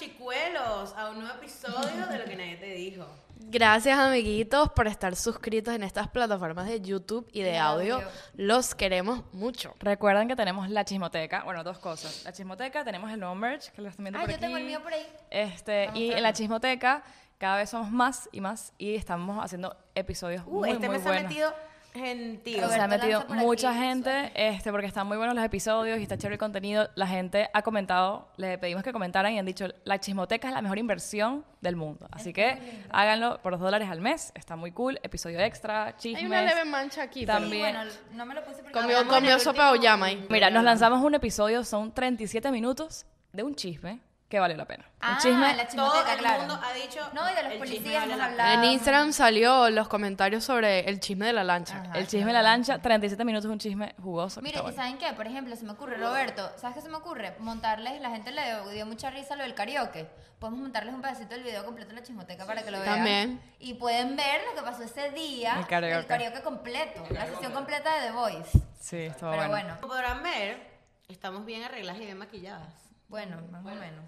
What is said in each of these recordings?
Chicuelos a un nuevo episodio de Lo que nadie te dijo. Gracias amiguitos por estar suscritos en estas plataformas de YouTube y de audio. audio. Los queremos mucho. Recuerden que tenemos la chismoteca, bueno, dos cosas. La chismoteca, tenemos el nuevo merch, que lo están viendo Ah, por yo tengo aquí. el mío por ahí. Este, Vamos y a en la verlo. chismoteca cada vez somos más y más y estamos haciendo episodios Uh, muy, este muy mes se ha buenos. metido gentío. se ha metido aquí, mucha gente, este, porque están muy buenos los episodios y está chévere el contenido. La gente ha comentado, le pedimos que comentaran y han dicho, la chismoteca es la mejor inversión del mundo. Así que háganlo por dos dólares al mes, está muy cool. Episodio extra, chismes. Hay una leve mancha aquí. También. Sí, bueno, no me lo puse porque Comió, sopa último- oyama ahí. Mira, nos lanzamos un episodio, son 37 minutos de un chisme que valió la pena. Ah, un chisme la Todo el claro. mundo ha dicho. No, y de los el policías vale hablado. En. Instagram salió los comentarios sobre el chisme de la lancha. Ajá. El chisme de la lancha, 37 minutos, un chisme jugoso. Mire, ¿y bueno. saben qué? Por ejemplo, se me ocurre, Roberto, ¿sabes qué se me ocurre? Montarles, la gente le dio, mucha risa lo del karaoke. Podemos montarles un pedacito del video completo en la chismoteca para que lo vean. También. Y pueden ver lo que pasó ese día. El karaoke. completo. La sesión completa de The Voice. Sí, estuvo Pero bueno. bueno, Como podrán ver, estamos bien arregladas y bien maquilladas. bueno, más o menos.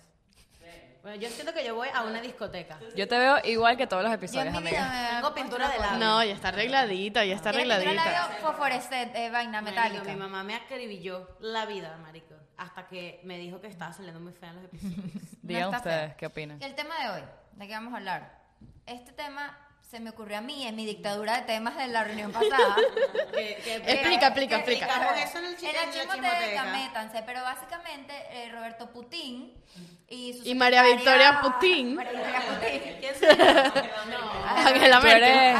Bueno, yo siento que yo voy a una discoteca. Yo te veo igual que todos los Yo episodios, en mi vida amiga. me Tengo pintura de labio. No, ya está arregladita, ya está Tiene pintura arregladita. labio fosforescente, eh, vaina Marico, metálica. mi mamá me acribilló la vida, marico. Hasta que me dijo que estaba saliendo muy fea en los episodios. Digan está ustedes feo. qué opinan. El tema de hoy, ¿de qué vamos a hablar? Este tema se me ocurrió a mí en mi dictadura de temas de la reunión pasada. Que- que- Explica, explica, explica. eso en el chi- En la métanse, pero básicamente eh, Roberto Putin y su Y María Victoria Putin. María Victoria Putin. ¿Quién se. Angela Merkel.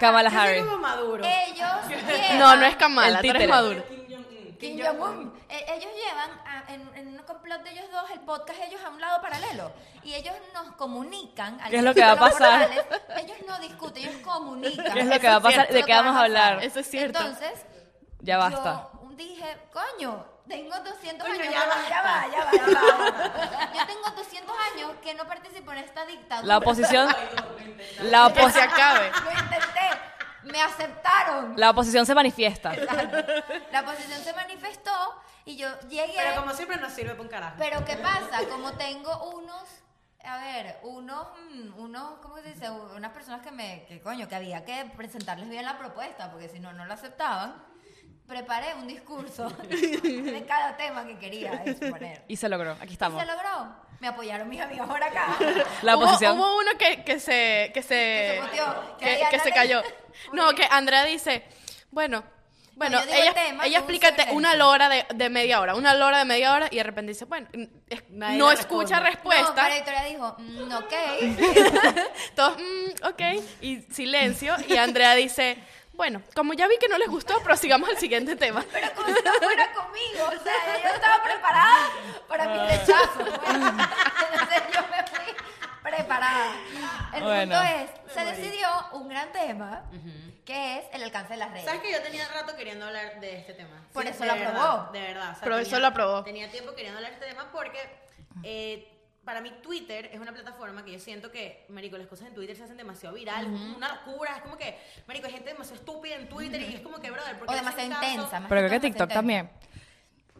Kamala Harris. Ellos llevan- No, no es Kamala, El tú eres. Maduro. Kim Jong-un. Eh, ellos llevan a- en, en un complot de ellos dos el podcast ellos a un lado paralelo y ellos nos comunican al ¿Qué es lo que va a pasar? Morales, ellos no discuten ellos comunican ¿Qué es lo Eso que va a es pasar? cierto. ¿De qué vamos va a hablar? Eso es cierto. entonces Ya basta. yo dije coño tengo 200 Coño, años ya que- basta. ya va ya va ya va yo tengo 200 años que no participo en esta dictadura La oposición, la, Que se oposi- acabe. lo intenté me aceptaron la oposición se manifiesta. la oposición se manifestó y yo llegué Pero como siempre no sirve para un carajo. Pero ¿qué pasa? Como tengo unos, a ver, unos, mm, unos, ¿cómo se dice? Unas personas que me, que coño, que había que presentarles bien la propuesta, porque si no, no lo aceptaban. Preparé un discurso de cada tema que quería exponer. Y se logró. Aquí estamos. ¿Y se logró? Me apoyaron mis amigos por acá. La hubo, oposición. hubo uno que, que se que se Que se que se cayó. No, que Andrea dice, bueno, bueno, ella, tema, ella silencio. una lora de, de media hora, una lora de media hora y de repente dice, bueno, es- no escucha responde. No, respuesta. María Victoria dijo, mm, ok. Todos, "Mm, ok, y silencio. Y Andrea dice, bueno, como ya vi que no les gustó, prosigamos al siguiente tema. Pero como si no fuera conmigo, o sea, yo estaba preparada para mi rechazo. pues. Entonces yo me fui preparada. El Bueno. punto es, se decidió un gran tema, que es el alcance de las redes. ¿Sabes que yo tenía rato queriendo hablar de este tema? Por Sí, eso lo verdad, aprobó. De verdad. o sea, tenía- eso lo aprobó. Tenía tiempo queriendo hablar de este tema porque eh, para mí Twitter es una plataforma que yo siento que, marico, las cosas en Twitter se hacen demasiado virales, es como una locura, es como que, marico, hay gente demasiado estúpida en Twitter y es como que, brother, porque O demasiado intensa. más Pero creo que TikTok también.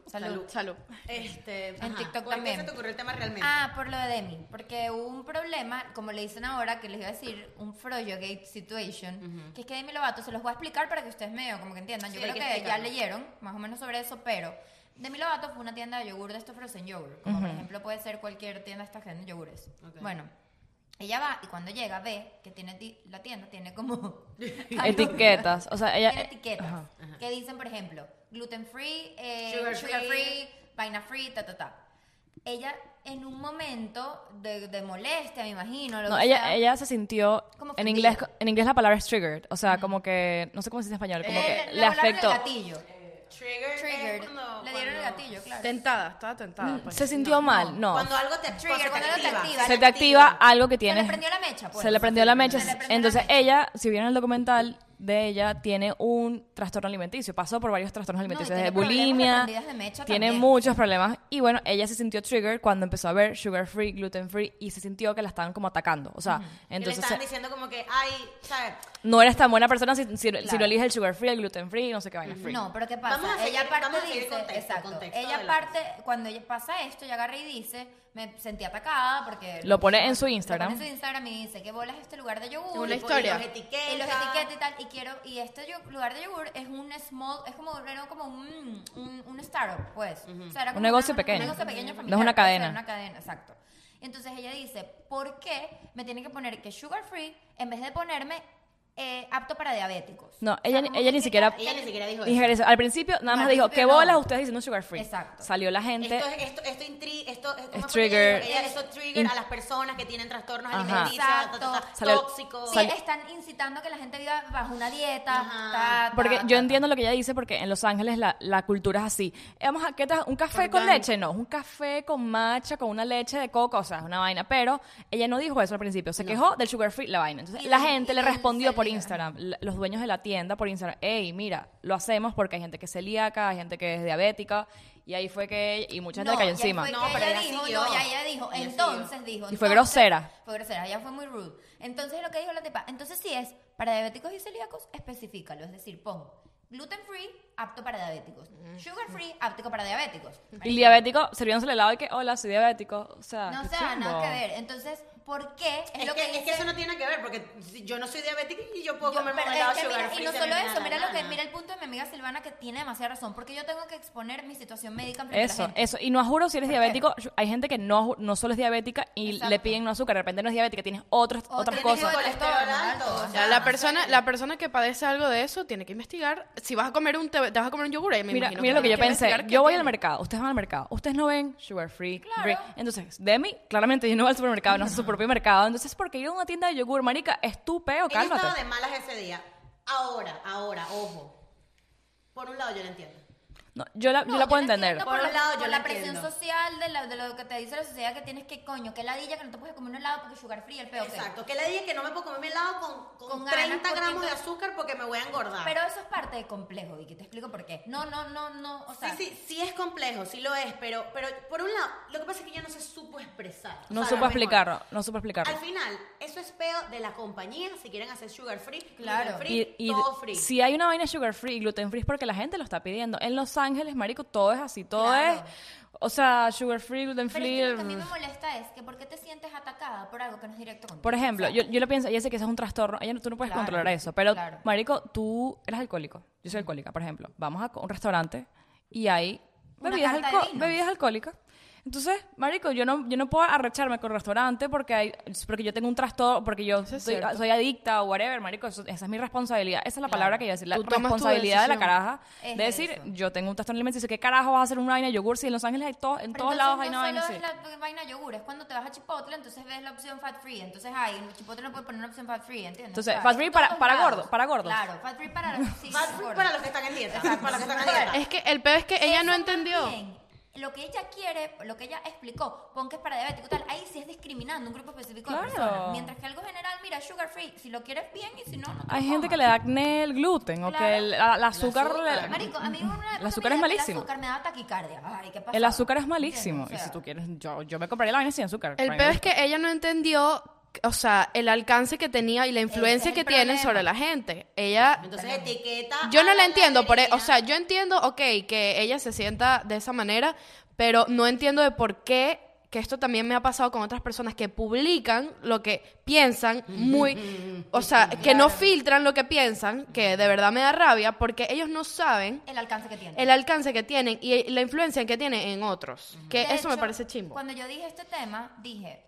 Salud. Salud. Este, En ajá, TikTok ¿por también. qué se te ocurrió el tema realmente? Ah, por lo de Demi. Porque hubo un problema, como le dicen ahora, que les iba a decir, un Frojogate situation, que es que Demi Lovato, se los voy a explicar para que ustedes medio como que entiendan. Yo Sí, creo que que, ya leyeron más o menos sobre eso, pero Demi Lovato fue una tienda de yogur de estos frozen yogurt, como por ejemplo puede ser cualquier tienda de estas que venden yogures. Ok. Bueno, ella va y cuando llega ve que tiene ti- la tienda tiene como Etiquetas. O sea, ella. tiene etiquetas Ajá. que dicen, por ejemplo, gluten free, eh, Sugar sugar, free. free, vaina free, ta, ta, ta. Ella, en un momento de, de molestia, me imagino. Lo No, que ella, sea, ella se sintió. Como En inglés, en inglés la palabra es triggered. O sea, como que. No sé cómo se dice en español. Como eh, que le afectó. El gatillo. Trigger. es Triggered. cuando- le dieron el cuando- gatillo, claro. Tentada, estaba tentada. pues. Se sintió mal. No. Cuando algo te, Trigger, se cuando algo te activa. Se te activa algo que Se tienes. le prendió la mecha, pues. Se le prendió la mecha. Se le prendió Entonces la mecha. ella, si vieron el documental, de ella tiene un trastorno alimenticio. Pasó por varios trastornos y alimenticios, tiene de problemas de bulimia. de tiene también. muchos problemas. Y bueno, ella se sintió trigger cuando empezó a ver sugar free, gluten free y se sintió que la estaban como atacando. O sea, Que le entonces estaban se- diciendo como que, ay, ¿sabes? no eres tan buena persona si, si, si Claro. no eliges el sugar free, el gluten free, no sé qué vaina free. No, pero ¿qué pasa? Vamos a seguir- ella parte vamos a seguir dice, contexto, exacto. contexto ella la parte, cuando ella pasa esto, ella agarra y dice, me sentí atacada porque... Lo pone en su Instagram. Lo pone en su Instagram y dice, ¿qué bolas este lugar de yogur? Una Y historia. los etiquetas. Y los etiquetas y tal, y quiero, y este lugar de yogur es un small, es como, era como un, un, un startup, pues. O sea, era Un negocio una- pequeño. Un negocio pequeño No es una cadena. Una cadena, exacto. Entonces ella dice, ¿por qué me tienen que poner que sugar free en vez de ponerme eh, apto para diabéticos? No, O sea, ella, como ella que ni siquiera... Ella ni siquiera dijo eso. eso. Al principio nada más Al dijo, ¿qué no. bolas ustedes diciendo sugar free? Exacto. Salió la gente... Esto, es- esto, esto, intri- esto es, ¿cómo Es trigger. Ella- Eso trigger In- a las personas que tienen trastornos Ajá. alimenticios, tóxicos. Sí, están incitando a que la gente viva bajo una dieta. Ajá. ta, ta, Porque ta, yo entiendo lo que ella dice porque en Los Ángeles la, la cultura es así. Eh, Vamos a, ¿qué tal? ¿Un café con leche? No, un café con matcha, con una leche de coco, o sea, es una vaina. Pero ella no dijo eso al principio, se quejó del sugar free, la vaina. Entonces Y la gente y le respondió por celíaco. Instagram, los dueños de la tienda por Instagram, hey, mira, lo hacemos porque hay gente que es celíaca, hay gente que es diabética. Y ahí fue que y mucha gente No, le cayó y ahí encima. fue No, que pero ella ella dijo, siguió. no, ya ella dijo, Ella entonces siguió. dijo. Y fue entonces- grosera. Fue grosera, ella fue muy rude. Entonces lo que dijo la tipa, entonces sí es, para diabéticos y celíacos, especifícalo, es decir, pon gluten free, apto para diabéticos. Sugar free, apto para diabéticos. Y diabético sirviéndose el helado y que, hola, soy diabético. O sea, No o sea, nada que ver. Entonces, ¿por qué? Es, lo que, que, es que dice- eso no tiene que ver, porque yo no soy diabética y yo puedo Yo- comerme un es helado sugar mira, free y no a solo mí eso, mira lo que mira el punto de mi amiga Silvana que tiene demasiada razón, porque yo tengo que exponer mi situación médica a Eso, la gente. eso. Y no juro si eres diabético. yo- Hay gente que no, no solo es diabética y Exacto. le piden no azúcar. De repente no es diabética, tienes otras, O otras tienes cosas. alto, o sea, la persona, la persona que padece algo de eso tiene que investigar. Si vas a comer un, te, te vas a comer un yogur, ahí me Mira, imagino mira lo que yo pensé. Yo voy tiene. al mercado, ustedes van al mercado, ustedes no ven sugar free. Claro. Entonces, Demi, claramente yo no voy al supermercado, no hace su propio mercado. Entonces, porque ir a una tienda de yogur, marica, es tu peo, Ella estaba cálmate. de malas ese día. Ahora, ahora, ojo. Por un lado yo lo entiendo. No, yo la, yo la puedo entender. Por un lado, la, yo la presión entiendo. social de, la- de lo que te dice la sociedad que tienes que, coño, que ladilla que no te puedes comer un helado porque sugar free el peo. ok. Exacto. Que le dije que no me puedo comer mi helado con, con, Con ganas, 30 porque gramos de azúcar porque me voy a engordar. Pero eso es parte del complejo, Vicky, te explico por qué. No, no, no, no, o sea... sí, sí, sí es complejo, sí lo es, pero, pero por un lado, lo que pasa es que ella no se supo expresar. O No sea, supo mejor. explicarlo, no supo explicarlo. Al final, eso es peo de la compañía si quieren hacer sugar free, Claro. gluten free, Y, y todo free. si hay una vaina sugar free y gluten free es porque la gente lo está pidiendo. En Los Ángeles, marico, todo es así, todo Claro. es, o sea, sugar free, gluten Pero free. es que lo que a mí me molesta es que ¿por qué te sientes atacada por algo que no es directo contigo? Por ejemplo, O sea, yo, yo lo pienso, ella sé que eso es un trastorno, ella tú no puedes Claro, controlar eso, pero claro. marico, tú eres alcohólico, yo soy alcohólica, por ejemplo, vamos a un restaurante y hay bebidas, alco- bebidas alcohólicas. Entonces, marico, yo no, yo no puedo arrecharme con el restaurante porque hay, porque yo tengo un trastorno, porque yo soy, soy adicta o whatever, marico, eso- esa es mi responsabilidad. Esa es la palabra que yo iba a decir, la responsabilidad de la caraja Es de decir, eso. yo tengo un trastorno alimenticio, ¿qué carajo vas a hacer una vaina de yogur si en Los Ángeles hay to- en Pero todos entonces lados hay no una vaina solo es la vaina yogur, es cuando te vas a Chipotle, entonces ves la opción fat free, entonces ay, en Chipotle no puede poner una opción fat free, ¿entiendes? Entonces, O sea, fat free para- para gordos, para gordos. Claro, fat free para sí, Fat free gordos. para los que están en dieta. para los que están en dieta. Es que el peor es que ella no entendió. Lo que ella quiere, lo que ella explicó, pon que es para diabético y tal, ahí sí es discriminando un grupo específico Claro. de personas. Mientras que algo general, mira, sugar free, si lo quieres bien y si no, no te Hay lo gente que le da acné el gluten o Claro. que el, la- el azúcar... azúcar. le- Marico, a mí una El azúcar me es malísimo. El azúcar me da taquicardia. Ay, ¿qué pasa? El azúcar es malísimo. O Y si tú quieres, yo, yo me compraría la vaina sin azúcar. El peor es que ella no entendió, o sea, el alcance que tenía y la influencia es que tiene sobre la gente. Ella Entonces etiqueta. Yo no la entiendo, por, e- o sea, yo entiendo, ok, que ella se sienta de esa manera, pero no entiendo de por qué, que esto también me ha pasado con otras personas que publican lo que piensan muy, o sea, que no filtran lo que piensan, que de verdad me da rabia, porque ellos no saben El alcance que tiene. el alcance que tienen y la influencia que tienen en otros, que De eso me parece chimbo. Cuando yo dije este tema, dije,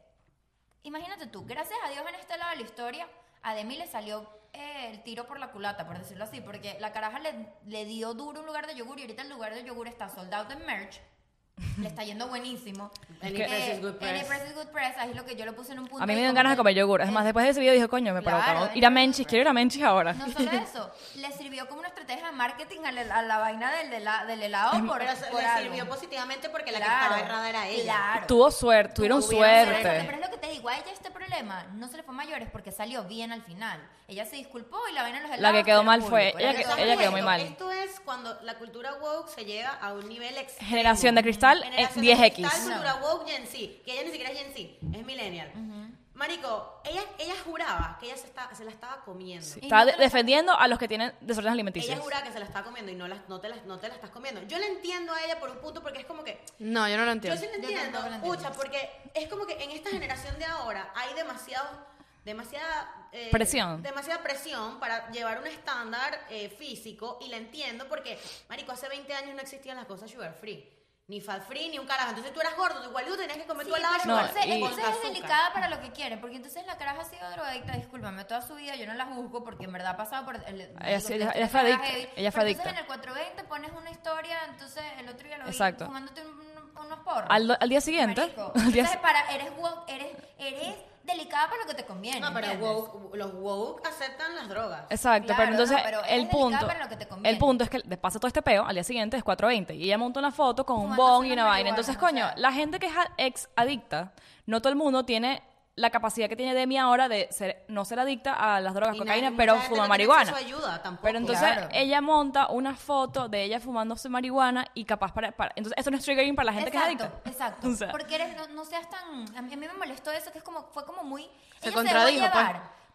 imagínate tú, gracias a Dios en este lado de la historia, a Demi le salió eh, el tiro por la culata, por decirlo así, porque la caraja le, le dio duro un lugar de yogur y ahorita el lugar de yogur está soldado en merch. Le está yendo buenísimo. Any press is good press. Any press is good press, ahí es lo que yo lo puse en un punto. A mí me dieron ganas de que comer yogur. Es más, después de ese video dije, coño, me Claro, provocó es ir a que- Menchis. Quiero ir a Menchis ahora. No solo eso, le sirvió como una estrategia de marketing a la, a la vaina del, hela- del helado por, Pero se- por le algo. sirvió positivamente porque la que Claro, estaba errada era ella. Claro. Tuvo suerte, tuvieron Pero, suerte. pero es lo que te digo, a ella este problema no se le fue a mayores porque salió bien al final. Ella se disculpó y la vaina los La que helados quedó mal público, fue- ella que que- ella quedó muy mal. Esto es cuando la cultura woke se llega a un nivel extremo. Generación de cristal, eh, Generación 10X. De cristal, cultura woke Gen Z, que ella ni siquiera es Gen Z, es millennial. Marico, ella, ella juraba que ella se, está- se la estaba comiendo. Y Estaba no defendiendo a los que tienen desórdenes alimenticios. Ella juraba que se la estaba comiendo y no, la, no, te la, no te la estás comiendo. Yo la entiendo a ella por un punto porque es como que No, yo no lo Yo entiendo. sí lo Yo entiendo, lo entiendo. pucha, porque es como que en esta generación de ahora hay demasiado, demasiada eh, Presión. demasiada presión para llevar un estándar eh, físico y la entiendo porque, marico, hace 20 años no existían las cosas sugar free. Ni fat free, ni un carajo. Entonces tú eras gordo, tú igual tú tenías que comer Sí, tu helado No, entonces, y- con entonces es delicada para lo que quieren, porque entonces la caraja ha sido drogadicta, discúlpame, toda su vida yo no la juzgo porque en verdad ha pasado por... El, Ella sí, ella- ella fue adicta, heavy, ella fue pero adicta. Entonces en el 420 pones una historia, entonces el otro día lo vi Exacto. fumándote un- un- unos porros. Al, al día siguiente, Marico, al día- entonces para, eres eres, eres delicada para lo que te conviene, No, pero los woke aceptan las drogas. Exacto, Claro, pero entonces no, pero eres el punto, para lo que te conviene. el punto es que le pasa todo este peo, al día siguiente es 4.20 y ella monta una foto con un bong y una vaina. Entonces, o coño, sea. la gente que es ex adicta, no todo el mundo tiene la capacidad que tiene Demi ahora de ser, no ser adicta a las drogas, Y cocaína, nadie- pero fuma marihuana. a ayuda tampoco. Pero entonces Claro. ella monta una foto de ella fumándose marihuana y capaz para, para- entonces eso no es triggering para la gente exacto, que es adicta. Exacto, O sea, porque eres, no, no seas tan... A mí, me molestó eso, que es como, fue como muy... Se ella contradijo, pues.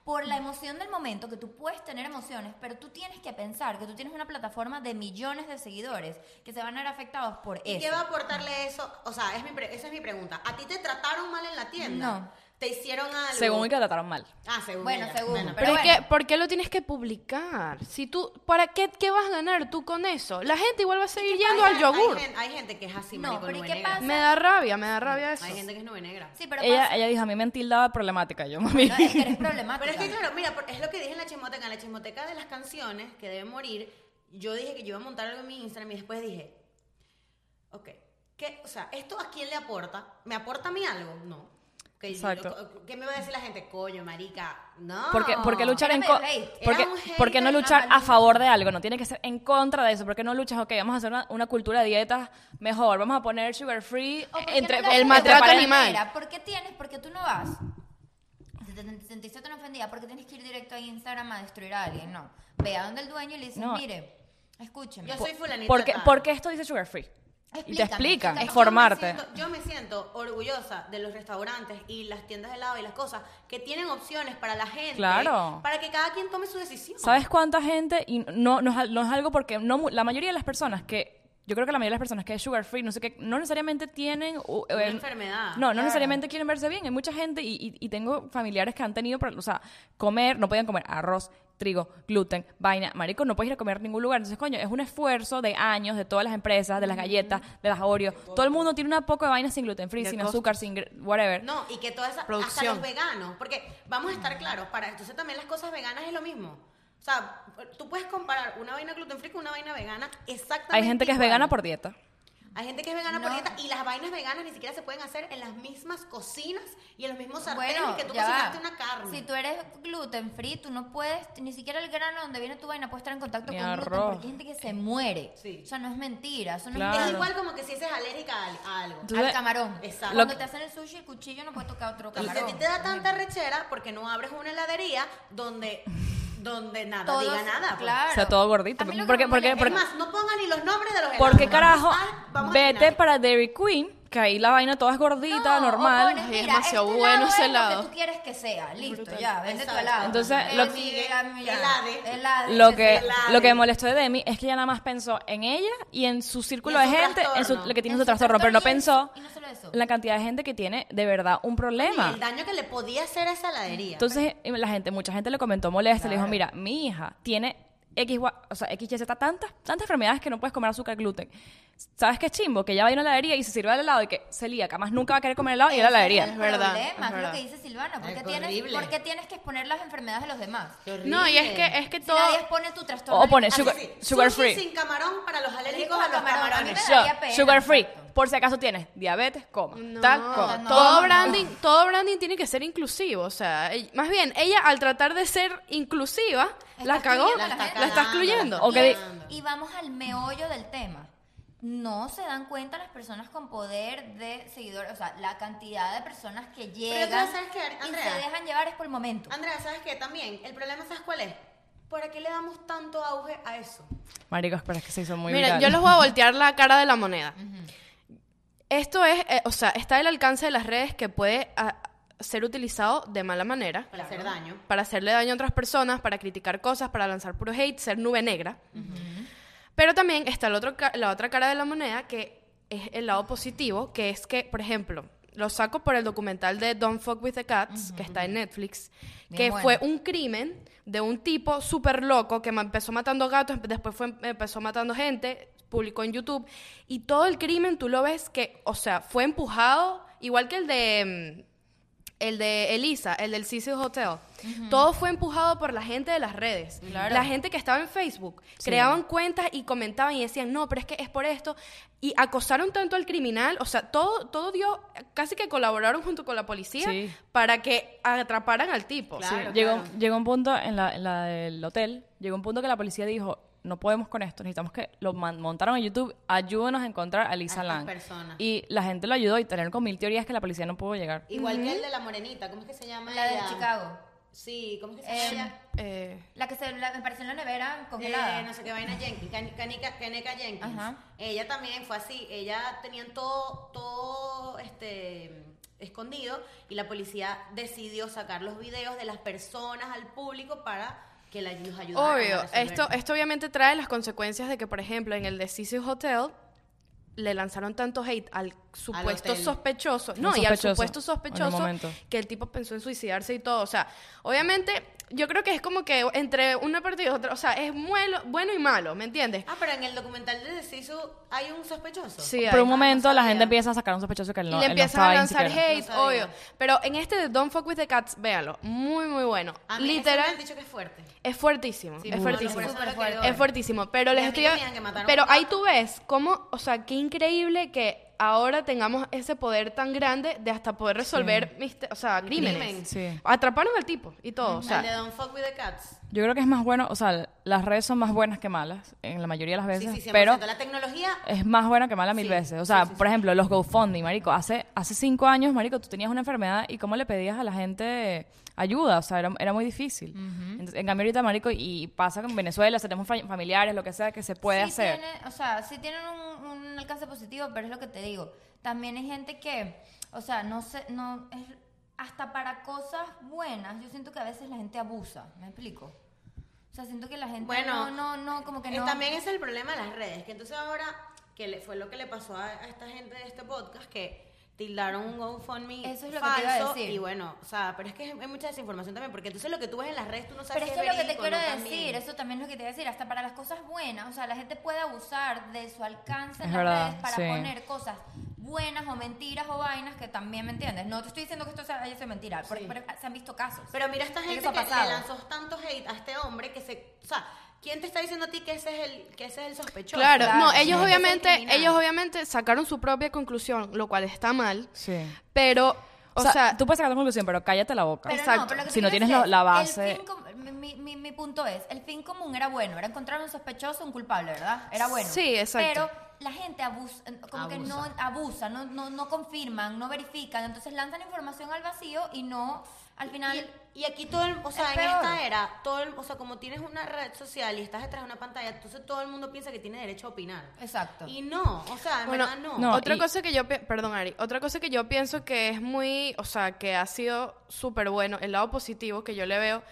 por la emoción del momento, que tú puedes tener emociones, pero tú tienes que pensar que tú tienes una plataforma de millones de seguidores que se van a ver afectados por ¿Y eso. qué va a aportarle eso? O sea, es mi pre- esa es mi pregunta. ¿A ti te trataron mal en la tienda? No. ¿Te hicieron algo? según y que la trataron mal. Ah, según Bueno, ella. según. Bueno, Pero, Pero ¿y bueno. qué- ¿por qué lo tienes que publicar? Si tú, ¿para qué, qué vas a ganar tú con eso? La gente igual va a seguir yendo hay, al yogur. Hay, gen- hay gente que es así, No, marico, pero ¿y qué negra. pasa? Me da rabia, me da rabia eso. Hay gente que es nube negra. Sí, pero Ella, pasa- ella dijo, a mí me han tildado problemática. Yo, mami. no, es que eres problemática. Pero es que, claro, mira, es lo que dije en la chismoteca. En la chismoteca de las canciones que deben morir, yo dije que yo iba a montar algo en mi Instagram y después dije, ok, ¿qué, o sea, ¿esto a quién le aporta? ¿Me aporta a mí algo? No. Exacto. ¿Qué me va a decir la gente? Coño, marica, no. Porque, porque luchar en porque, porque no luchar a favor de algo, no tiene que ser en contra de eso. porque no luchas? Ok, vamos a hacer una, una cultura de dietas mejor, vamos a poner sugar free ¿O por qué entre no el maltrato animal. manera? ¿Por qué tienes? Porque tú no vas. Si te, te sentiste tan ofendida, porque tienes que ir directo a Instagram a destruir a alguien? No. Ve a donde el dueño y le dices, No. mire, escúcheme. Yo soy fulanita porque, porque esto dice sugar free. Y te explican, es formarte. Yo me, siento, yo me siento orgullosa de los restaurantes y las tiendas de helado y las cosas que tienen opciones para la gente. Claro. Para que cada quien tome su decisión. ¿Sabes cuánta gente? Y no, no, es, al- no es algo porque no, la mayoría de las personas que. Yo creo que la mayoría de las personas que es sugar free, no sé qué, no necesariamente tienen. uh, Una eh, enfermedad. No, no Claro. necesariamente quieren verse bien. Hay mucha gente y, y- y tengo familiares que han tenido, o sea, comer, no podían comer arroz, trigo, gluten, vaina. Marico, no puedes ir a comer a ningún lugar. Entonces, coño, es un esfuerzo de años de todas las empresas, de las galletas, de las Oreo. Todo el mundo tiene una poco de vaina sin gluten free, De sin costos. azúcar, sin gr- whatever. No, y que toda esa, hasta Producción. los veganos, porque vamos a estar claros, para entonces también las cosas veganas es lo mismo. O sea, tú puedes comparar una vaina gluten free con una vaina vegana exactamente Hay gente que es vegana por dieta. Hay gente que es vegana por dieta y las vainas veganas ni siquiera se pueden hacer en las mismas cocinas y en los mismos sartenes Bueno, que tú cocinaste va. una carne. Si tú eres gluten free, tú no puedes, ni siquiera el grano donde viene tu vaina puede estar en contacto Ni con gluten arroz. porque hay gente que se muere. Sí. O sea, no es mentira, eso no Claro. es Es igual como que si eres alérgica a, a algo. Al camarón. Exacto. Cuando Lo- te hacen el sushi, el cuchillo no puede tocar otro Y si a camarón. ti te da tanta rechera, porque no abres una heladería donde, donde nada Todos- diga nada. pues. Claro. O sea, todo gordito. Porque- porque- molesta- Es porque- más, no pongan ni los nombres de los helados. ¿Por qué Vamos carajo? a- vamos Vete para Dairy Queen, que ahí la vaina toda es gordita, No, normal. o pones, es demasiado este bueno helado ese es helado. Lo que tú quieres que sea, listo, Brutal. ya, vende tu helado. Entonces, lo- Lo que, lo que me molestó de Demi es que ella nada más pensó en ella y en su círculo Y de gente, en su, lo que tiene En su su trastorno, pero no pensó y no solo eso. en la cantidad de gente que tiene de verdad un Y problema. el daño que le podía hacer a esa heladería. Entonces, la gente, mucha gente le comentó molesta, le dijo, Claro. mira, mi hija tiene X, o sea, XYZ, tantas, tantas enfermedades que no puedes comer azúcar, gluten. ¿Sabes qué chimbo? Que ella va a ir a una heladería y se sirve el helado y que celíaca, más nunca va a querer comer helado y ir a la heladería. el Es verdad, problema, es es lo que dice Silvana. ¿Por qué, tienes, horrible. por qué tienes que exponer las enfermedades de los demás? No, y es que, es que Si todo... nadie expone tu trastorno. O pone sugar, sugar sushi free. sin camarón para los alérgicos a los camarones. me daría Yo, pena, sugar free. Por si acaso tienes diabetes, coma. No, Tal, coma. no, todo no. branding, todo branding tiene que ser inclusivo, o sea, más bien ella al tratar de ser inclusiva Está la cagó, la la está, excluyendo. Y vamos al meollo del tema. no se dan cuenta las personas con poder de seguidores, o sea, la cantidad de personas que llegan sabes qué, y se dejan llevar es por el momento. Andrea, ¿sabes qué? También, el problema, ¿sabes cuál es? ¿Por qué le damos tanto auge a eso? Marico, espera, es que se hizo muy Miren, viral. yo les voy a voltear la cara de la moneda. Esto es, eh, o sea, está al alcance de las redes que puede ah, ser utilizado de mala manera Para hacer daño. para hacerle daño a otras personas, para criticar cosas, para lanzar puro hate, ser nube negra. Pero también está el otro ca- la otra cara de la moneda que es el lado positivo, que es que, por ejemplo, lo saco por el documental de Don't Fuck with the Cats, que está en Netflix, Bien que bueno. fue un crimen de un tipo súper loco que empezó matando gatos, después fue, empezó matando gente, publicó en YouTube, y todo el crimen tú lo ves que, o sea, fue empujado, igual que el de... mm, el de Elisa, el del Cecil Hotel, todo fue empujado por la gente de las redes. Claro. La gente que estaba en Facebook creaban cuentas y comentaban y decían, no, pero es que es por esto. Y acosaron tanto al criminal, o sea, todo, todo dio, casi que colaboraron junto con la policía Sí. para que atraparan al tipo. Claro. llegó, llegó un punto en la, en la del hotel, llegó un punto que la policía dijo, no podemos con esto, necesitamos que lo montaron en YouTube, ayúdenos a encontrar a Lisa A Lang. Y la gente lo ayudó y tenían con mil teorías que la policía no pudo llegar. Igual que el de la morenita, ¿cómo es que se llama? La de ella? Chicago. Sí, ¿cómo es que se Eh, llama? ella? Eh, La que se la- me pareció en la nevera congelada. Eh, no sé qué vaina Jenkins, Can- Canica, Caneca Jenkins. Ajá. Ella también fue así. Ella tenían todo, todo este escondido y la policía decidió sacar los videos de las personas al público para que la, a Obvio, esto, esto obviamente trae las consecuencias de que, por ejemplo, en el de Cecil Hotel le lanzaron tanto hate al supuesto sospechoso, no, y al supuesto sospechoso que el tipo pensó en suicidarse y todo. O sea, obviamente, yo creo que es como que entre una parte y otra, o sea, es muelo- bueno y malo, ¿me entiendes? Ah, pero en el documental de Sisu hay un sospechoso. Sí, Por un momento no la gente empieza a sacar un sospechoso que él no, y le no empiezan a lanzar hate, No obvio. Pero en este de Don't Fuck with the Cats, véalo, muy, muy bueno. A mí ese me Literal, han dicho que es fuerte. es fuertísimo, Sí, es fuertísimo. Súper quiero Es fuertísimo, pero les estoy... Pero ahí tú ves cómo, o sea, qué increíble que ahora tengamos ese poder tan grande de hasta poder resolver, miste- o sea, crímenes. crimen. Sí. Atraparon al tipo y todo, o el de sea, Don't Fuck with the Cats. Yo creo que es más bueno, o sea, las redes son más buenas que malas, en la mayoría de las Sí, veces, sí, 100%. pero La tecnología es más buena que mala mil Sí, veces. O sea, sí, sí, por sí. ejemplo, los GoFundMe, marico, hace, hace cinco años, marico, tú tenías una enfermedad y cómo le pedías a la gente ayuda, o sea, era, era muy difícil. Entonces, en cambio ahorita, marico, y pasa con Venezuela, o sea, tenemos fa- familiares, lo que sea que se puede sí hacer. tiene- o sea, sí tienen un, un alcance positivo, pero es lo que te digo. También hay gente que, o sea, no sé, no es hasta para cosas buenas. Yo siento que a veces la gente abusa. ¿Me explico? O sea, siento que la gente Bueno, no, no, no, como que Eh, no. También es el problema de las redes, que entonces ahora, que le- fue lo que le pasó a, a esta gente de este podcast, que tildaron un GoFundMe Eso es lo que falso, te iba a decir. y bueno, o sea, pero es que hay mucha desinformación también, porque entonces lo que tú ves en las redes tú no sabes Pero si es que lo que te quiero no decir, también. eso también es lo que te iba a decir, hasta para las cosas buenas, o sea, la gente puede abusar de su alcance en Es las verdad, redes para sí. poner cosas buenas o mentiras o vainas que también, ¿me entiendes? No te estoy diciendo que esto sea, haya sido mentira, pero, Sí. pero se han visto casos. Pero mira esta Que gente eso que ha le lanzó tanto hate a este hombre que se, o sea, ¿quién te está diciendo a ti que ese es el que ese es el sospechoso? claro, claro, no, ellos obviamente, ellos obviamente sacaron su propia conclusión, lo cual está mal, Sí. pero, O, o, sea, sea, tú puedes sacar tu conclusión, pero cállate la boca. Pero Exacto. no, pero lo que Si no tienes decir la- la el base- fin com- mi, mi- punto es, el fin común era bueno, era encontrar un sospechoso, un culpable, ¿verdad? Era bueno. Sí, exacto. Pero la gente abusa, como que no Abusa. abusa, no, no, no confirman, no verifican, entonces lanzan información al vacío y no, al final... Y, aquí todo el, o sea, Es en peor. esta era, todo el, o sea, como tienes una red social y estás detrás de una pantalla, entonces todo el mundo piensa que tiene derecho a opinar. Exacto. Y no, o sea, en Bueno, verdad no. no. otra y- cosa que yo, perdón Ari, otra cosa que yo pienso que es muy, o sea, que ha sido súper bueno, el lado positivo que yo le veo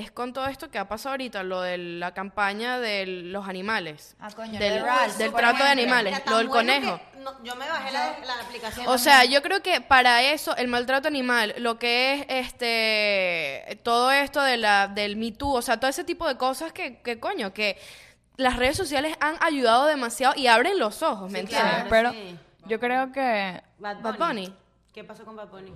es con todo esto que ha pasado ahorita, lo de la campaña de los animales, Ah, coño, del, de Ralph, del trato de animales, lo del bueno conejo. no, yo me bajé la, la aplicación. O sea, yo creo que para eso, el maltrato animal, lo que es este todo esto de la, del Me Too, o sea, todo ese tipo de cosas que, que coño, que las redes sociales han ayudado demasiado y abren los ojos, ¿me Sí, entiendes? claro. pero sí. yo creo que Bad Bad Bunny. ¿Qué pasó con Bad Bunny?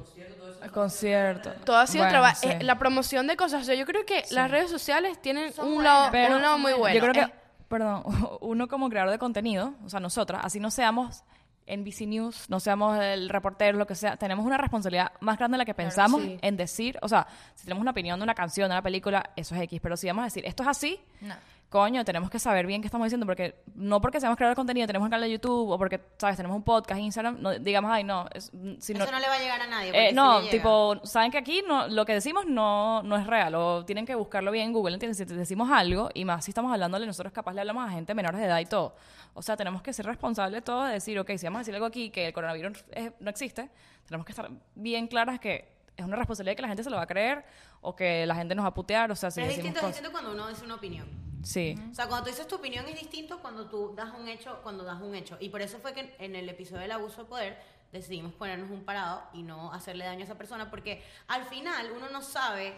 el concierto. Todo ha sido Bueno, trabajo. sí. la promoción de cosas. O sea, yo creo que las redes sociales tienen Son un buenas, lado, pero un lado muy bueno. Yo creo que, Es- perdón, uno como creador de contenido, o sea, nosotras, así no seamos NBC News, no seamos el reportero, lo que sea, tenemos una responsabilidad más grande de la que pensamos sí. en decir, o sea, si tenemos una opinión de una canción, de una película, eso es X, pero si vamos a decir, esto es así, No. Coño, tenemos que saber bien qué estamos diciendo, porque no porque seamos creadores de contenido, tenemos un canal de YouTube, o porque, ¿sabes? Tenemos un podcast, Instagram, no, digamos, ay, no, es- si Eso no le va a llegar a nadie. eh, no, tipo, saben que aquí no, lo que decimos no, no es real, o tienen que buscarlo bien en Google, ¿entiendes? Si decimos algo, y más si estamos hablándole, nosotros capaz le hablamos a gente menores de edad y todo. O sea, tenemos que ser responsables de todo, de decir, ok, si vamos a decir algo aquí, que el coronavirus es- no existe, tenemos que estar bien claras que es una responsabilidad que la gente se lo va a creer, o que la gente nos va a putear, o sea, si Pero es distinto, es distinto cuando uno dice una opinión. Sí. O sea, cuando tú dices tu opinión es distinto cuando tú das un hecho, cuando das un hecho. Y por eso fue que en el episodio del abuso de poder decidimos ponernos un parado y no hacerle daño a esa persona porque al final uno no sabe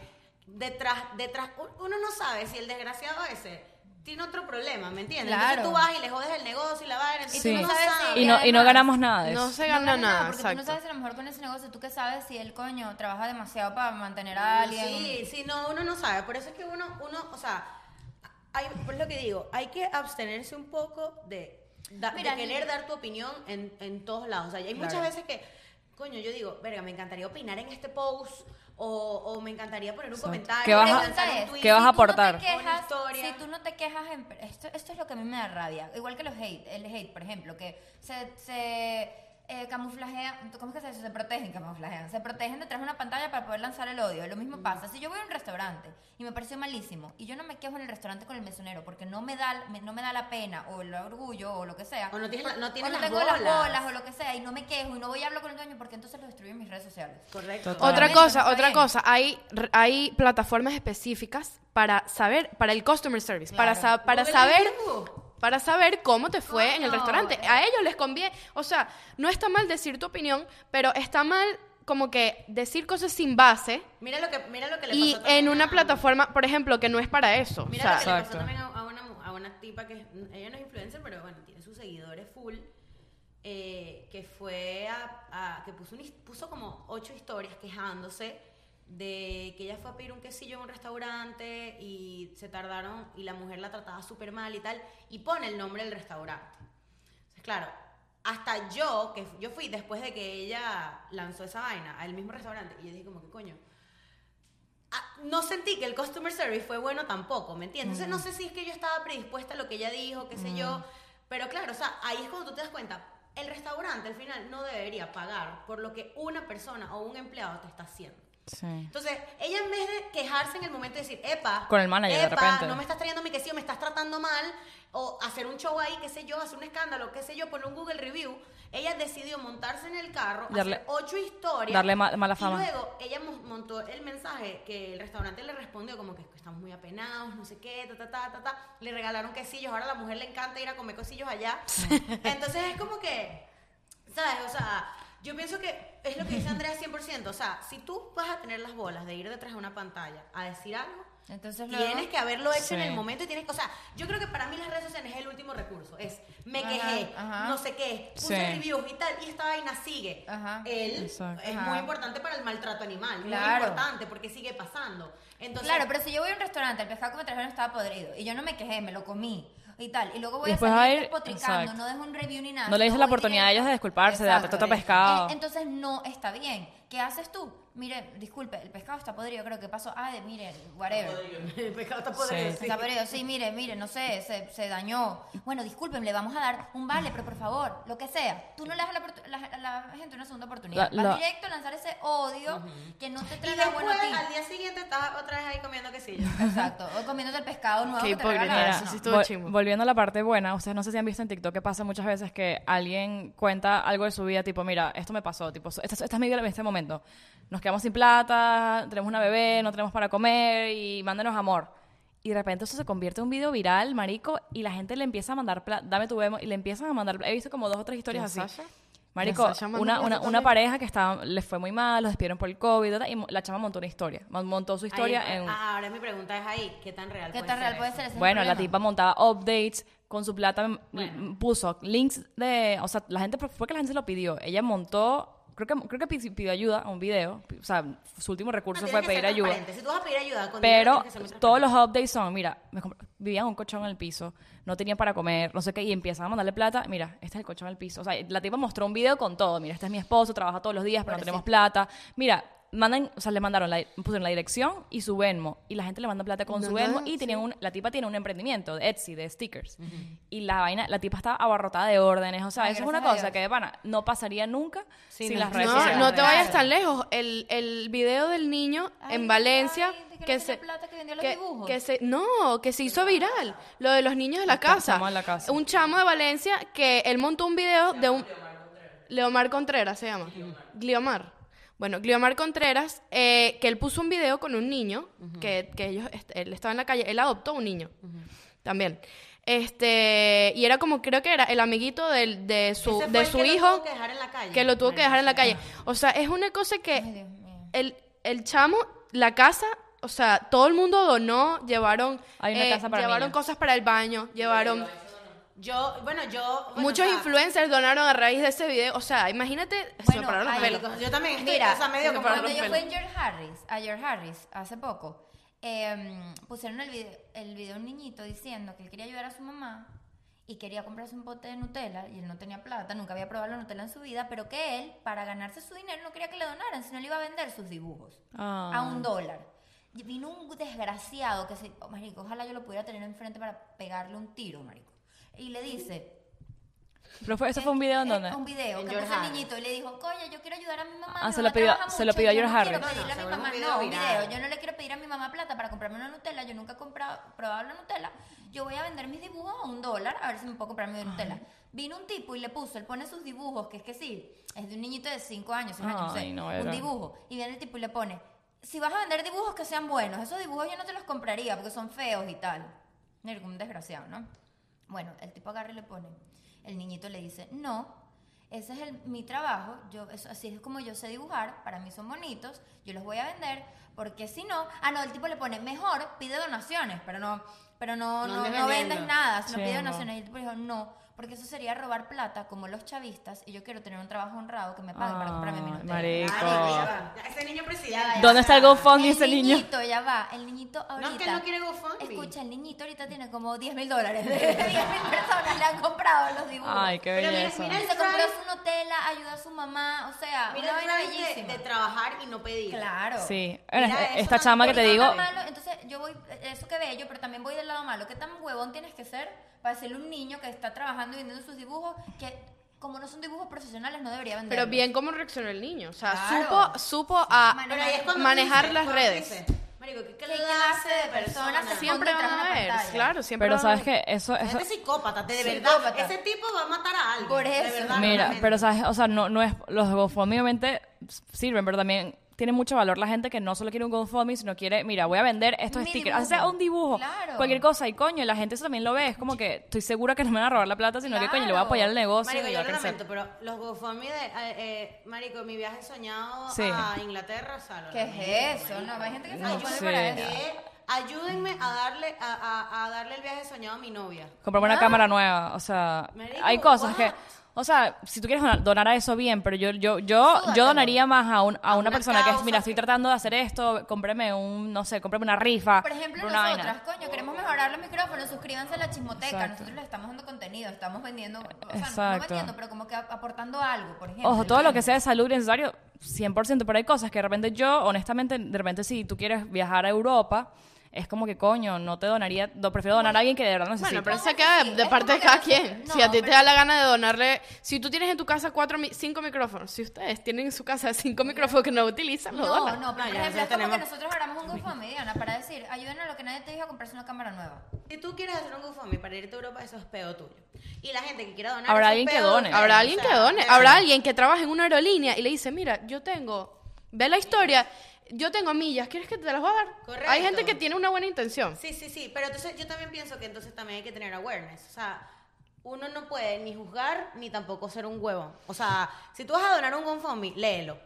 detrás, detrás, uno no sabe si el desgraciado ese tiene otro problema, ¿me entiendes? Claro. Entonces tú vas y le jodes el negocio y la vaina, Sí. tú no no sabes si- Y no, y no ganamos nada de No eso. se No gana ganas nada, porque tú no exacto. sabes si a lo mejor con ese negocio, tú qué sabes si el coño trabaja demasiado para mantener a alguien. Sí, sí, no, uno no sabe. Por eso es que uno, uno o sea, hay, por lo que digo, hay que abstenerse un poco de, da- de Mira, querer ni- dar tu opinión en, en todos lados. O sea, hay Claro. muchas veces que, coño, yo digo, verga, me encantaría opinar en este post o, o me encantaría poner un comentario. ¿Qué vas a- un es, tweet. ¿Qué vas a si tú no te aportar? quejas- si tú no te quejas, en- esto, esto es lo que a mí me da rabia. Igual que los hate, el hate, por ejemplo, que se, se eh, camuflajean, ¿cómo es que se dice? Se protegen, camuflajean. Se protegen detrás de una pantalla para poder lanzar el odio. Lo mismo pasa. Si yo voy a un restaurante y me pareció malísimo y yo no me quejo en el restaurante con el mesonero porque no me da, me- no me da la pena o el orgullo o lo que sea. O no tienes la- no o no las tengo las bolas. o lo que sea y no me quejo y no voy a hablar con el dueño porque entonces lo destruyo en mis redes sociales. Correcto. Otra cosa, no otra bien. cosa, hay, r- hay plataformas específicas para saber, para el customer service, para, Claro. sa- para Google saber. Para saber cómo te fue en el Coño, restaurante. eh. A ellos les conviene, o sea, no está mal decir tu opinión, pero está mal como que decir cosas sin base Mira lo que, mira lo que le y pasó también en una a- plataforma, por ejemplo, que no es para eso. o Mira sea, lo que le pasó Exacto. también a, a una, a una tipa que es- ella no es influencer, pero bueno, tiene sus seguidores full. eh, que fue a, a- que puso, un puso como ocho historias quejándose de que ella fue a pedir un quesillo en un restaurante y se tardaron y la mujer la trataba súper mal y tal y pone el nombre del restaurante. Entonces, claro, hasta yo, que yo fui después de que ella lanzó esa vaina al mismo restaurante y yo dije como que coño, Ah, no sentí que el customer service fue bueno tampoco, ¿me entiendes? Entonces no sé si es que yo estaba predispuesta a lo que ella dijo, qué sé yo, pero claro, o sea, ahí es cuando tú te das cuenta, el restaurante al final no debería pagar por lo que una persona o un empleado te está haciendo. Sí. Entonces, ella en vez de quejarse en el momento de decir, epa, Con el manager, de epa, repente. no me estás trayendo mi quesillo, me estás tratando mal, o hacer un show ahí, qué sé yo, hacer un escándalo, qué sé yo, poner un Google Review, ella decidió montarse en el carro, Darle- hacer ocho historias. darle ma- mala fama. Y luego ella mo- montó el mensaje que el restaurante le respondió como que estamos muy apenados, no sé qué, ta, ta, ta, ta, ta. Le regalaron quesillos, ahora a la mujer le encanta ir a comer quesillos allá. Entonces es como que, ¿sabes? O sea, yo pienso que es lo que dice Andrea 100%. O sea, si tú vas a tener las bolas de ir detrás de una pantalla a decir algo, Entonces luego- tienes que haberlo hecho en Sí. el momento y tienes, o sea, yo creo que para mí las redes sociales es el último recurso. Es me Ajá, quejé, ajá. no sé qué, puse Sí. reviews y tal, y esta vaina sigue. Ajá. Él Exacto. es muy importante para el maltrato animal, muy Claro. importante porque sigue pasando. Entonces, Claro, pero si yo voy a un restaurante, el pescado que me trajeron estaba podrido y yo no me quejé, me lo comí y tal, y luego voy Después a salir ir- despotricando, no dejo un review ni nada. No le dices la oportunidad a ellos de disculparse, de Exacto. tratar pescado. Eh, Entonces no está bien. ¿Qué haces tú? Mire, disculpe, el pescado está podrido, creo que pasó. Ah, de, mire, whatever. el pescado está podrido. Sí. sí. Está podrido, sí, mire, mire, no sé, se, se dañó. Bueno, disculpen, le vamos a dar un vale, pero por favor, lo que sea. Tú no le das a la, la- la gente una segunda oportunidad. La- Vas directo a lanzar ese odio que no te Y trae nada después, al día siguiente, estás otra vez ahí comiendo quesillo. Exacto. O comiéndote el pescado nuevo Qué que te hipócrita, regalaron. eso No. sí estuvo Vol- chimbo. Volviendo a la parte buena, ustedes no sé si han visto en TikTok que pasa muchas veces que alguien cuenta algo de su vida, tipo, mira, esto me pasó, tipo, esta, esta es mi vida en este momento. Nos quedamos sin plata, tenemos una bebé, no tenemos para comer y mándenos amor. Y de repente eso se convierte en un video viral, marico, y la gente le empieza a mandar plata, dame tu bemo, y le empiezan a mandar He visto como dos o tres historias ¿Quién, así. Sasha? Marico, ¿La Sasha mandó una, una, una pareja que estaba, les fue muy mal, los despidieron por el COVID, y la chama montó una historia, mon- montó su historia Ahí- en... ah, ahora mi pregunta es ahí, ¿qué tan real ¿Qué puede tan ser real puede ser ese Bueno, la tipa montaba updates con su plata, Bueno. puso links de, o sea, la gente fue que la gente se lo pidió. Ella montó, creo que creo que pi- pidió ayuda a un video, o sea, su último recurso No, fue pedir ayuda. transparente. Si tú vas a pedir ayuda, con dinero Pero todos los updates son, mira, me vivían un colchón en el piso, no tenían para comer, no sé qué, y empiezan a mandarle plata, mira, este es el colchón en el piso. O sea, la tipa mostró un video con todo, mira, este es mi esposo, trabaja todos los días, pero no tenemos plata. Mira, mandan, o sea, le mandaron la, pusieron la dirección y su Venmo y la gente le manda plata con su Venmo no, y tenían un, la tipa tiene un emprendimiento de Etsy de stickers y la vaina, la tipa está abarrotada de órdenes, o sea, Ay, eso es una cosa Dios. que de pana no pasaría nunca Sí, sin no. las redes No, sociales. no te vayas tan lejos. El, el video del niño Ay, en Valencia ay, ¿de qué que se plata que vendió los que, dibujos? que se no, que se hizo viral, lo de los niños de la casa. la casa. Un chamo de Valencia que él montó un video de un Leomar Contreras se llama. Gliomar. Bueno, Gliomar Contreras, eh, que él puso un video con un niño, que, que ellos, él estaba en la calle, él adoptó un niño también. Este, y era como, creo que era el amiguito del- de su, Ese fue de su que lo hijo tuvo que dejar en la calle. que lo tuvo que dejar en la calle. O sea, es una cosa que Ay, el, el chamo, la casa, o sea, todo el mundo donó, llevaron, Hay una eh, casa para llevaron niños. cosas para el baño, llevaron... Yo, bueno, yo... bueno, Muchos o sea, influencers donaron a raíz de ese video. O sea, imagínate, se me pararon los pelos. Yo también estoy, Mira, o sea, medio me como... pararon Cuando los yo fui en George Harris, a George Harris hace poco, eh, pusieron el video, el video de un niñito diciendo que él quería ayudar a su mamá y quería comprarse un pote de Nutella y él no tenía plata, nunca había probado la Nutella en su vida, pero que él, para ganarse su dinero, no quería que le donaran, sino le iba a vender sus dibujos Ah. a un dólar. Y vino un desgraciado que se, oh, marico, ojalá yo lo pudiera tener enfrente para pegarle un tiro, marico. Y le dice, Pero fue, eso fue un video en donde Un video En que el niñito y le dijo, coño, yo quiero ayudar a mi mamá. Ah, mi se mamá lo pidió- se lo pidió a George no Harris. quiero pedirle a mi No, no, mamá, no, un un video. Yo no le quiero pedir a mi mamá plata para comprarme una Nutella, yo nunca he comprado, probado la Nutella. Yo voy a vender mis dibujos a un dólar a ver si me puedo comprar mi Nutella. Vino un tipo y le puso, él pone sus dibujos, que es que sí, es de un niñito de 5 años, seis años, no sé, Ay, no, un era- dibujo. Y viene el tipo y le pone, si vas a vender dibujos que sean buenos, esos dibujos yo no te los compraría porque son feos y tal. Un desgraciado, ¿no? Bueno, el tipo agarra y le pone. El niñito le dice, no, ese es el- mi trabajo, yo, eso, así es como yo sé dibujar, para mí son bonitos, yo los voy a vender, porque si no, ah, no, el tipo le pone, mejor pide donaciones, pero no, pero no, No no, vendes nada, sino Sí, pide no. donaciones. Y el tipo dijo, no, porque eso sería robar plata como los chavistas, y yo quiero tener un trabajo honrado que me pague para comprarme mi Nutella. marico. Ya va. Ese niño presidente. ¿Dónde está el GoFundMe El ese niño? niñito, ya va, el niñito ahorita. No, es que no quiere GoFundMe. Escucha, el niñito ahorita tiene como 10 mil dólares. 10 mil personas le han comprado los dibujos. Ay, qué Pero mira, belleza. mira se compró su Nutella, ayudó a su mamá, o sea, Mira una el vaina de, de trabajar y no pedir. Claro. Sí. Mira, esta chama que te digo, malo, entonces yo voy, eso que bello, pero también voy del lado malo. ¿Qué tan huevón tienes que ser para decirle a un niño que está trabajando y vendiendo sus dibujos que como no son dibujos profesionales no debería vender? Pero bien cómo reaccionó el niño. O sea, Claro. supo, supo a es manejar las redes. Marico, ¿qué clase, clase de de personas se Siempre van de a una ver, pantalla. claro, siempre pero van a sabes ver. que eso, eso, Gente psicópata, de verdad. Ese tipo va a matar a alguien. Por de eso. verdad, Mira, realmente. pero sabes, o sea, no, no es, los GoFundMe obviamente sirven, pero también tiene mucho valor la gente que no solo quiere un GoFundMe, sino quiere, mira, voy a vender estos Mi stickers, así sea dibujo. un dibujo, Claro. cualquier cosa, y coño, la gente eso también lo ve, es como que estoy segura que no me van a robar la plata, sino que coño, le voy a apoyar el negocio Marico, y yo lo lamento, pero los GoFundMe de... eh, eh, marico, mi viaje soñado Sí. a Inglaterra, o sea, lo ¿Qué es eso? No, hay gente que se No sé. para eso. Que ayúdenme a darle, a, a- a darle el viaje soñado a mi novia. Comprarme una Ah. cámara nueva, o sea, Marico, hay cosas what? que, o sea, si tú quieres donar, donar a eso bien, pero yo yo yo yo donaría más a, un- a, una, una persona que es, causa mira, estoy que- tratando de hacer esto, cómprame un, no sé, cómprame una rifa, Por ejemplo, una vaina. nosotras, coño, queremos mejorar los micrófonos, suscríbanse a la chismoteca. Exacto. Nosotros les estamos dando contenido, estamos vendiendo, o sea, no Exacto. vendiendo, pero como que ap- aportando algo, por ejemplo. Ojo, todo lo que sea de salud necesario, 100%, pero hay cosas que de repente yo, honestamente, de repente si tú quieres viajar a Europa, es como que coño, no te donaría, no, prefiero donar a alguien que de verdad necesite. Bueno, pero eso queda de, de parte de cada no quien. no, si a ti te da la gana de donarle, si tú tienes en tu casa cuatro, cinco micrófonos, si ustedes tienen en su casa cinco micrófonos que no utilizan, No, donan. no, pero No, por ya, ejemplo, ya es como que nosotros abramos un GoFundMe, Diana, para decir, ayuden a lo que nadie te dijo a comprarse una cámara nueva. Si tú quieres hacer un GoFundMe para irte a Europa, eso es peo tuyo. Y la gente que quiera donar... Habrá alguien que done. Habrá o alguien sea, que done, habrá alguien que trabaje en una aerolínea y le dice, mira, yo tengo, ve la historia, yo tengo millas, ¿quieres que te las voy a dar? Correcto. Hay gente que tiene una buena intención. Sí, sí, sí, pero entonces yo también pienso que entonces también hay que tener awareness. O sea, uno no puede ni juzgar ni tampoco ser un huevo. O sea, si tú vas a donar un GoFundMe, léelo.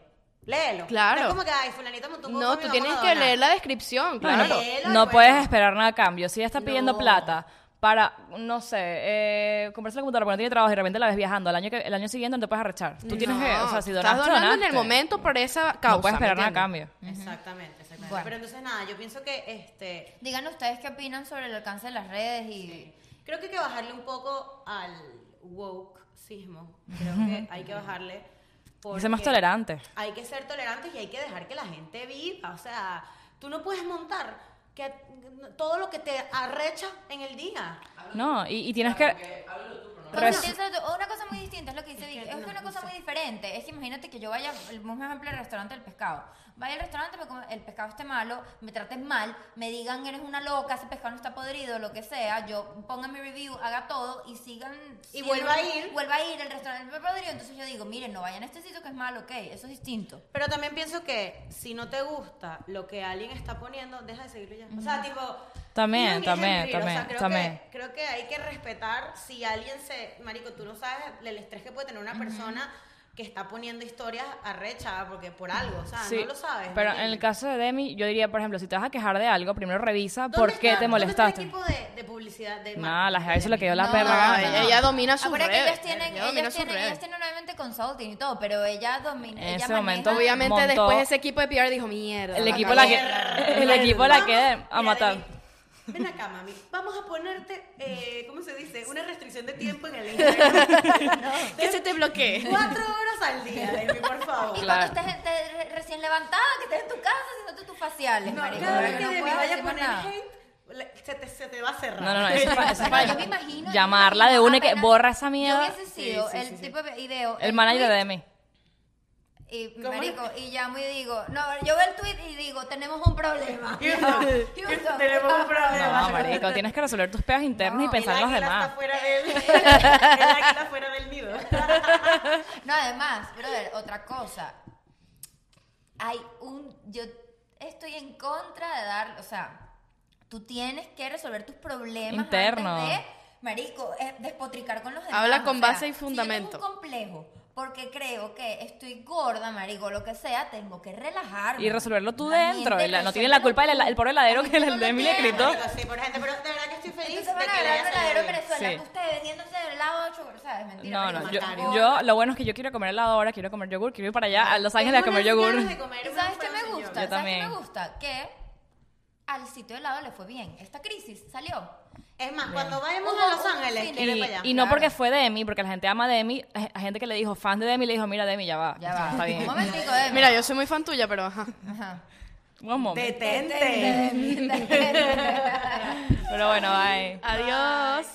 Léelo. Claro. No es como que, ay, fulanita montó un No, tú tienes que leer la descripción, claro. Léelo, no puedes esperar nada a cambio. Si ella está pidiendo No. plata para, no sé, eh, comprarse la computadora porque no tiene trabajo y de repente la ves viajando, el año, que, el año siguiente no te puedes arrechar. Tú tienes que, o sea, si estás donaste, donando en el donaste. momento por esa causa. No puedes esperar ¿me nada a cambio. Exactamente, exactamente. Bueno. Pero entonces nada, yo pienso que este Digan ustedes qué opinan sobre el alcance de las redes y... creo que hay que bajarle un poco al wokeismo. Creo que hay que bajarle Hay que ser más tolerante. Hay que ser tolerantes y hay que dejar que la gente viva. O sea, tú no puedes montar que todo lo que te arrecha en el día. No, y, y tienes que... Piensas tú, una cosa muy distinta es lo que dice Es Vicky. que Es no, que una no cosa sé. muy diferente. Es que imagínate que yo vaya, mismo ejemplo, al restaurante del pescado. Vaya al restaurante, me el pescado esté malo, me traten mal, me digan eres una loca, ese pescado no está podrido, lo que sea. Yo ponga mi review, haga todo y sigan. Y vuelva a ir. Vuelva a ir, el restaurante está podrido. Entonces yo digo, miren, no vayan a este sitio que es malo, ok, eso es distinto. Pero también pienso que si no te gusta lo que alguien está poniendo, deja de seguirlo ya. O sea, tipo. También, también, read. O sea, también, creo también. Que, creo que hay que respetar si alguien se. Marico, tú no sabes el estrés que puede tener una persona que está poniendo historias arrecha porque por algo. O sea, Sí, no lo sabes. ¿me pero en el caso de Demi, yo diría, por ejemplo, si te vas a quejar de algo, primero revisa ¿Dónde por qué está- te ¿dónde está molestaste. el equipo de, de publicidad de Nada, la marketing jeva hizo lo que dio la No, perra no, gana. ella, ella domina sus Ahora que ellas tienen, ella tienen, ellas tienen obviamente consulting y todo, pero ella domina. En ella ese momento, maneja- Obviamente Montó- después ese equipo de PR dijo, mierda. El equipo cagué". la que, el equipo la quiere a matar. Ven acá, mami. Vamos a ponerte, eh, ¿cómo se dice? Una restricción de tiempo en el Instagram. Que se te bloquee. Cuatro horas al día, Demi, por favor. Y Claro. cuando estés recién levantada, que estés en tu casa haciendo tus faciales, No, marico, cada para vez que no Demi vaya a poner nada. hate, se te, se te va a cerrar. No, no, no, eso eso es Pero pa- yo me imagino. yo Llamarla de una que borra esa Yo mierda. hubiese sido Sí, sí, el sí, sí. tipo de video. El manager de Demi. Y, ¿Cómo marico, y llamo y digo, no, yo veo el tweet y digo, tenemos un problema. Houston, Houston, tenemos un problema. No, marico, tienes que resolver tus peos internos y El pensar en los demás. está fuera del, el águila fuera del nido. No, además, brother, otra cosa. Hay un. Yo estoy en contra de dar. O sea, tú tienes que resolver tus problemas. Interno. Antes de, marico, eh, despotricar con los demás. Habla con O sea, base y si yo fundamento. tengo un complejo. Porque creo que estoy gorda, marico, lo que sea, tengo que relajarme. Y resolverlo tú La dentro. la- no tiene la culpa el, el pobre heladero que No el le tiene, gritó. Marico, sí, por gente, pero de verdad que estoy feliz Entonces de van a que le bien. Venezuela. Sí. que Usted vendiéndose el helado de chocolate, ¿sabes? Mentira. No, no, yo, yo, lo bueno es que yo quiero comer helado ahora, quiero comer yogur, quiero ir para allá a Los Ángeles a comer yogur. de ¿Y sabes qué me gusta? Yo ¿Sabes qué también. me gusta? Que al sitio de helado le fue bien. Esta crisis salió. Es más, cuando vayamos a Los Ángeles, Y, para allá. y no Claro. porque fue Demi, porque la gente ama a Demi, a a gente que le dijo, fan de Demi, le dijo, mira Demi, ya va. Ya va. Está bien. Un momentico, Demi. Mira, yo soy muy fan tuya, pero ajá. Ajá. Un momento. Detente. Pero bueno, bye. Adiós.